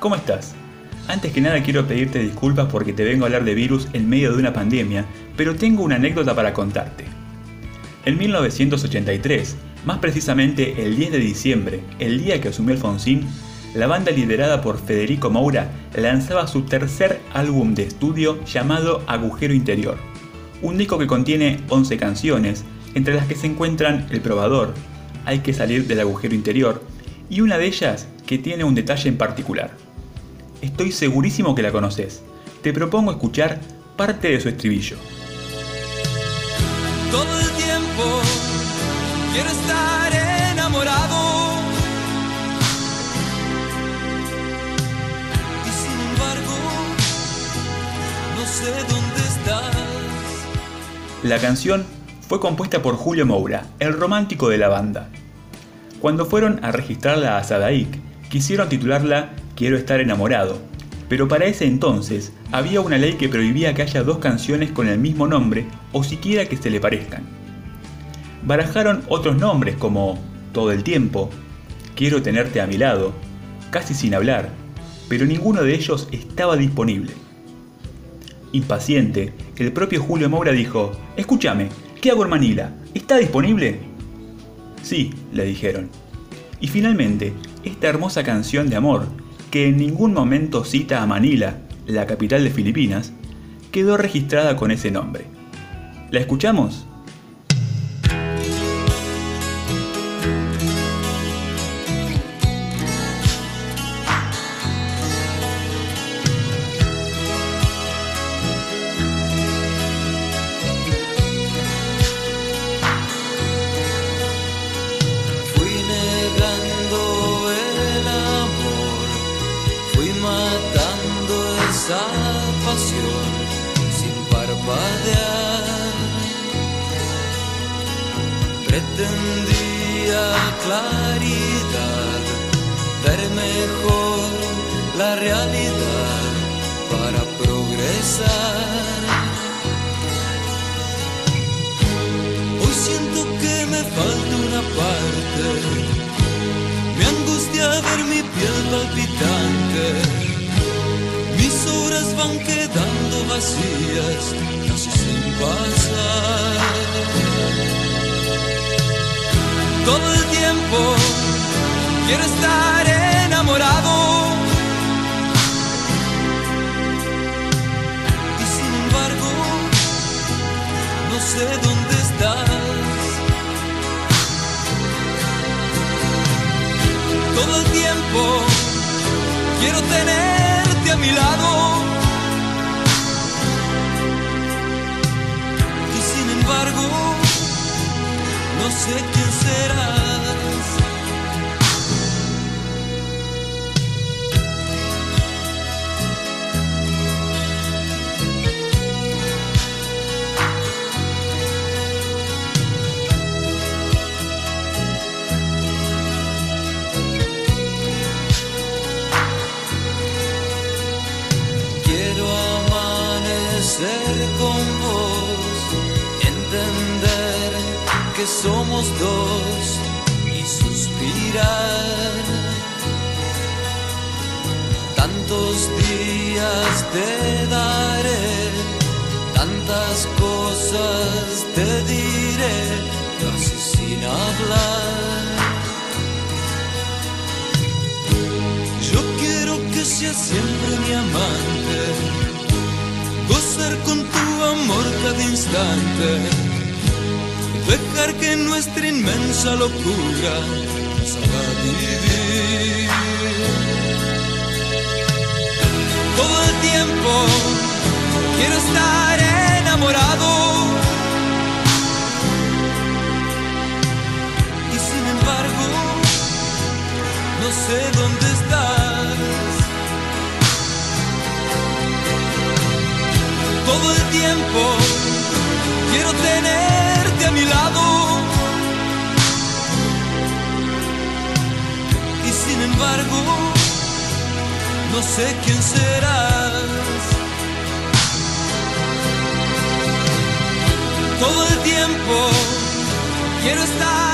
¿cómo estás? Antes que nada quiero pedirte disculpas porque te vengo a hablar de virus en medio de una pandemia, pero tengo una anécdota para contarte. En 1983, más precisamente el 10 de diciembre, el día que asumió Alfonsín, la banda liderada por Federico Moura lanzaba su tercer álbum de estudio llamado Agujero Interior, un disco que contiene 11 canciones, entre las que se encuentran El Probador, Hay que salir del agujero interior, y una de ellas que tiene un detalle en particular. Estoy segurísimo que la conoces. Te propongo escuchar parte de su estribillo. Todo el tiempo quiero estar enamorado. Y sin embargo, no sé dónde estás. La canción fue compuesta por Julio Moura, el romántico de la banda. Cuando fueron a registrarla a Sadaic, quisieron titularla Quiero estar enamorado, pero para ese entonces había una ley que prohibía que haya dos canciones con el mismo nombre o siquiera que se le parezcan. Barajaron otros nombres como Todo el tiempo, Quiero tenerte a mi lado, Casi sin hablar, pero ninguno de ellos estaba disponible. Impaciente, el propio Julio Moura dijo, Escúchame, ¿qué hago en Manila? ¿Está disponible? Sí, le dijeron. Y finalmente, esta hermosa canción de amor, que en ningún momento cita a Manila, la capital de Filipinas, quedó registrada con ese nombre. ¿La escuchamos? Parpadear. Pretendía claridad, ver mejor la realidad para progresar. Hoy siento que me falta una parte. Me angustia ver mi piel palpitante. Mis horas van quedando vacías, casi sin pasar. Todo el tiempo quiero estar enamorado. Y sin embargo, no sé dónde estás. Todo el tiempo quiero tenerte a mi lado. Quiero amanecer con vos, entender somos dos y suspirar. Tantos días te daré, tantas cosas te diré, casi sin hablar. Yo quiero que seas siempre mi amante, gozar con tu amor cada instante, dejar que nuestra inmensa locura nos haga vivir. Todo el tiempo quiero estar enamorado. Y sin embargo, no sé dónde estás. Todo el tiempo quiero tenerte a mi lado. Y sin embargo, no sé quién serás. Todo el tiempo quiero estar